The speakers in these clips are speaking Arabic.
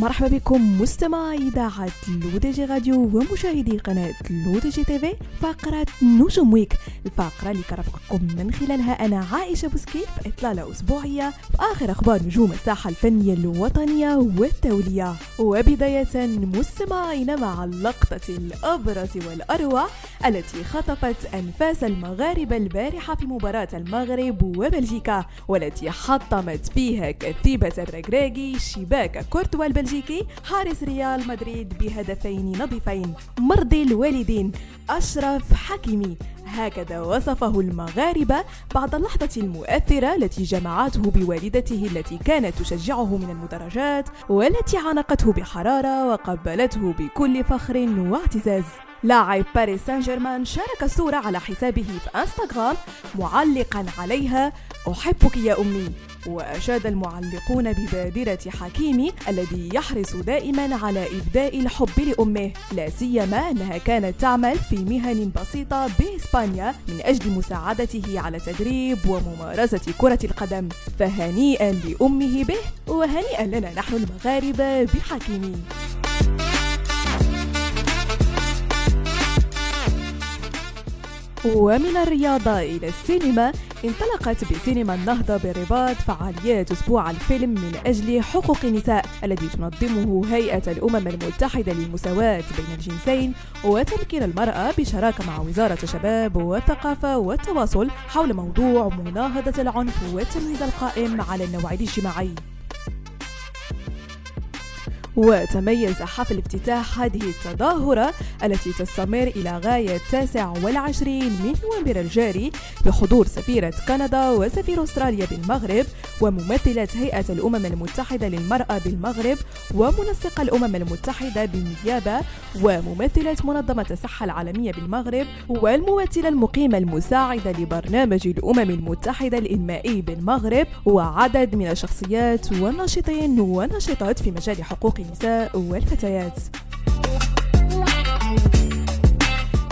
مرحبا بكم مستمعي إذاعة L'ODJ Radio ومشاهدي قناة L'ODJ TV فقرة نجوم Week الفقرة اللي كنرافقكم من خلالها أنا عائشة بوسكين في إطلالة أسبوعية في آخر أخبار نجوم الساحة الفنية الوطنية والدولية وبداية مستمعينا مع اللقطة الأبرز والأروع التي خطفت أنفاس المغاربة البارحة في مباراة المغرب وبلجيكا والتي حطمت فيها كتيبة الركراكي شباك كورتوا البلجيكي. حارس ريال مدريد بهدفين نظيفين. مرضي الوالدين أشرف حكيمي. هكذا وصفه المغاربة بعد اللحظة المؤثرة التي جمعته بوالدته التي كانت تشجعه من المدرجات والتي عانقته بحرارة وقبلته بكل فخر واعتزاز. لاعب باريس سان جيرمان شارك الصورة على حسابه في إنستغرام معلقا عليها أحبك يا أمي. وأشاد المعلقون ببادرة حكيمي الذي يحرص دائما على إبداء الحب لأمه. لا سيما أنها كانت تعمل في مهن بسيطة بإسبانيا من أجل مساعدته على تدريب وممارسة كرة القدم فهنيئا لأمه به وهنيئا لنا نحن المغاربة بحكيمي ومن الرياضة إلى السينما انطلقت بسينما النهضة بالرباط فعاليات أسبوع الفيلم من أجل حقوق النساء الذي تنظمه هيئة الأمم المتحدة للمساواة بين الجنسين وتمكين المرأة بشراكة مع وزارة الشباب والثقافة والتواصل حول موضوع مناهضة العنف والتمييز القائم على النوع الاجتماعي. وتميز حفل افتتاح هذه التظاهرة التي تستمر إلى غاية 29 من نوفمبر الجاري بحضور سفيرة كندا وسفير أستراليا بالمغرب وممثلة هيئة الأمم المتحدة للمرأة بالمغرب ومنسق الأمم المتحدة بالنيابة وممثلة منظمة الصحة العالمية بالمغرب والممثلة المقيمة المساعدة لبرنامج الأمم المتحدة الإنمائي بالمغرب وعدد من الشخصيات والناشطين والناشطات في مجال حقوق النساء والفتيات.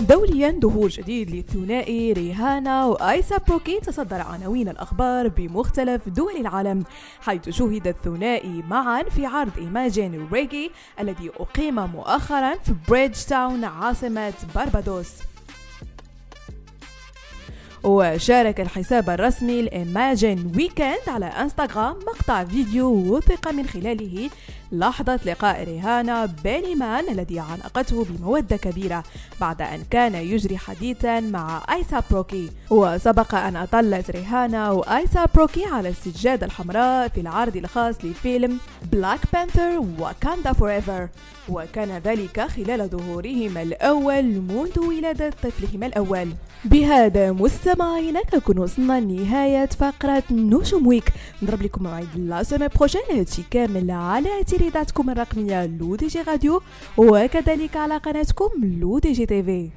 دوليا ظهور جديد للثنائي ريهانا و A$AP Rocky تصدر عناوين الأخبار بمختلف دول العالم حيث شوهد الثنائي معا في عرض Imagine Reggae الذي أقيم مؤخرا في بريدج تاون عاصمة باربادوس وشارك الحساب الرسمي ل Imagine Weekend على إنستغرام مقطع فيديو وثق من خلاله لحظة لقاء ريهانا ب Beenie Man الذي عانقته بمودة كبيرة بعد أن كان يجري حديثا مع A$AP Rocky. وسبق أن أطلت ريهانا و A$AP Rocky على السجادة الحمراء في العرض الخاص لفيلم Black Panther Wakanda Forever وكان ذلك خلال ظهورهما الأول منذ ولادة طفلهما الأول. بهذا مستمعينا كنكون وصلنا لنهاية فقرة نجوم Week. نضرب لكم موعد la semaine prochaine هادشي كامل على تردداتكم الرقمية L'ODJ Radio وكذلك على قناتكم لو دي جي تيفي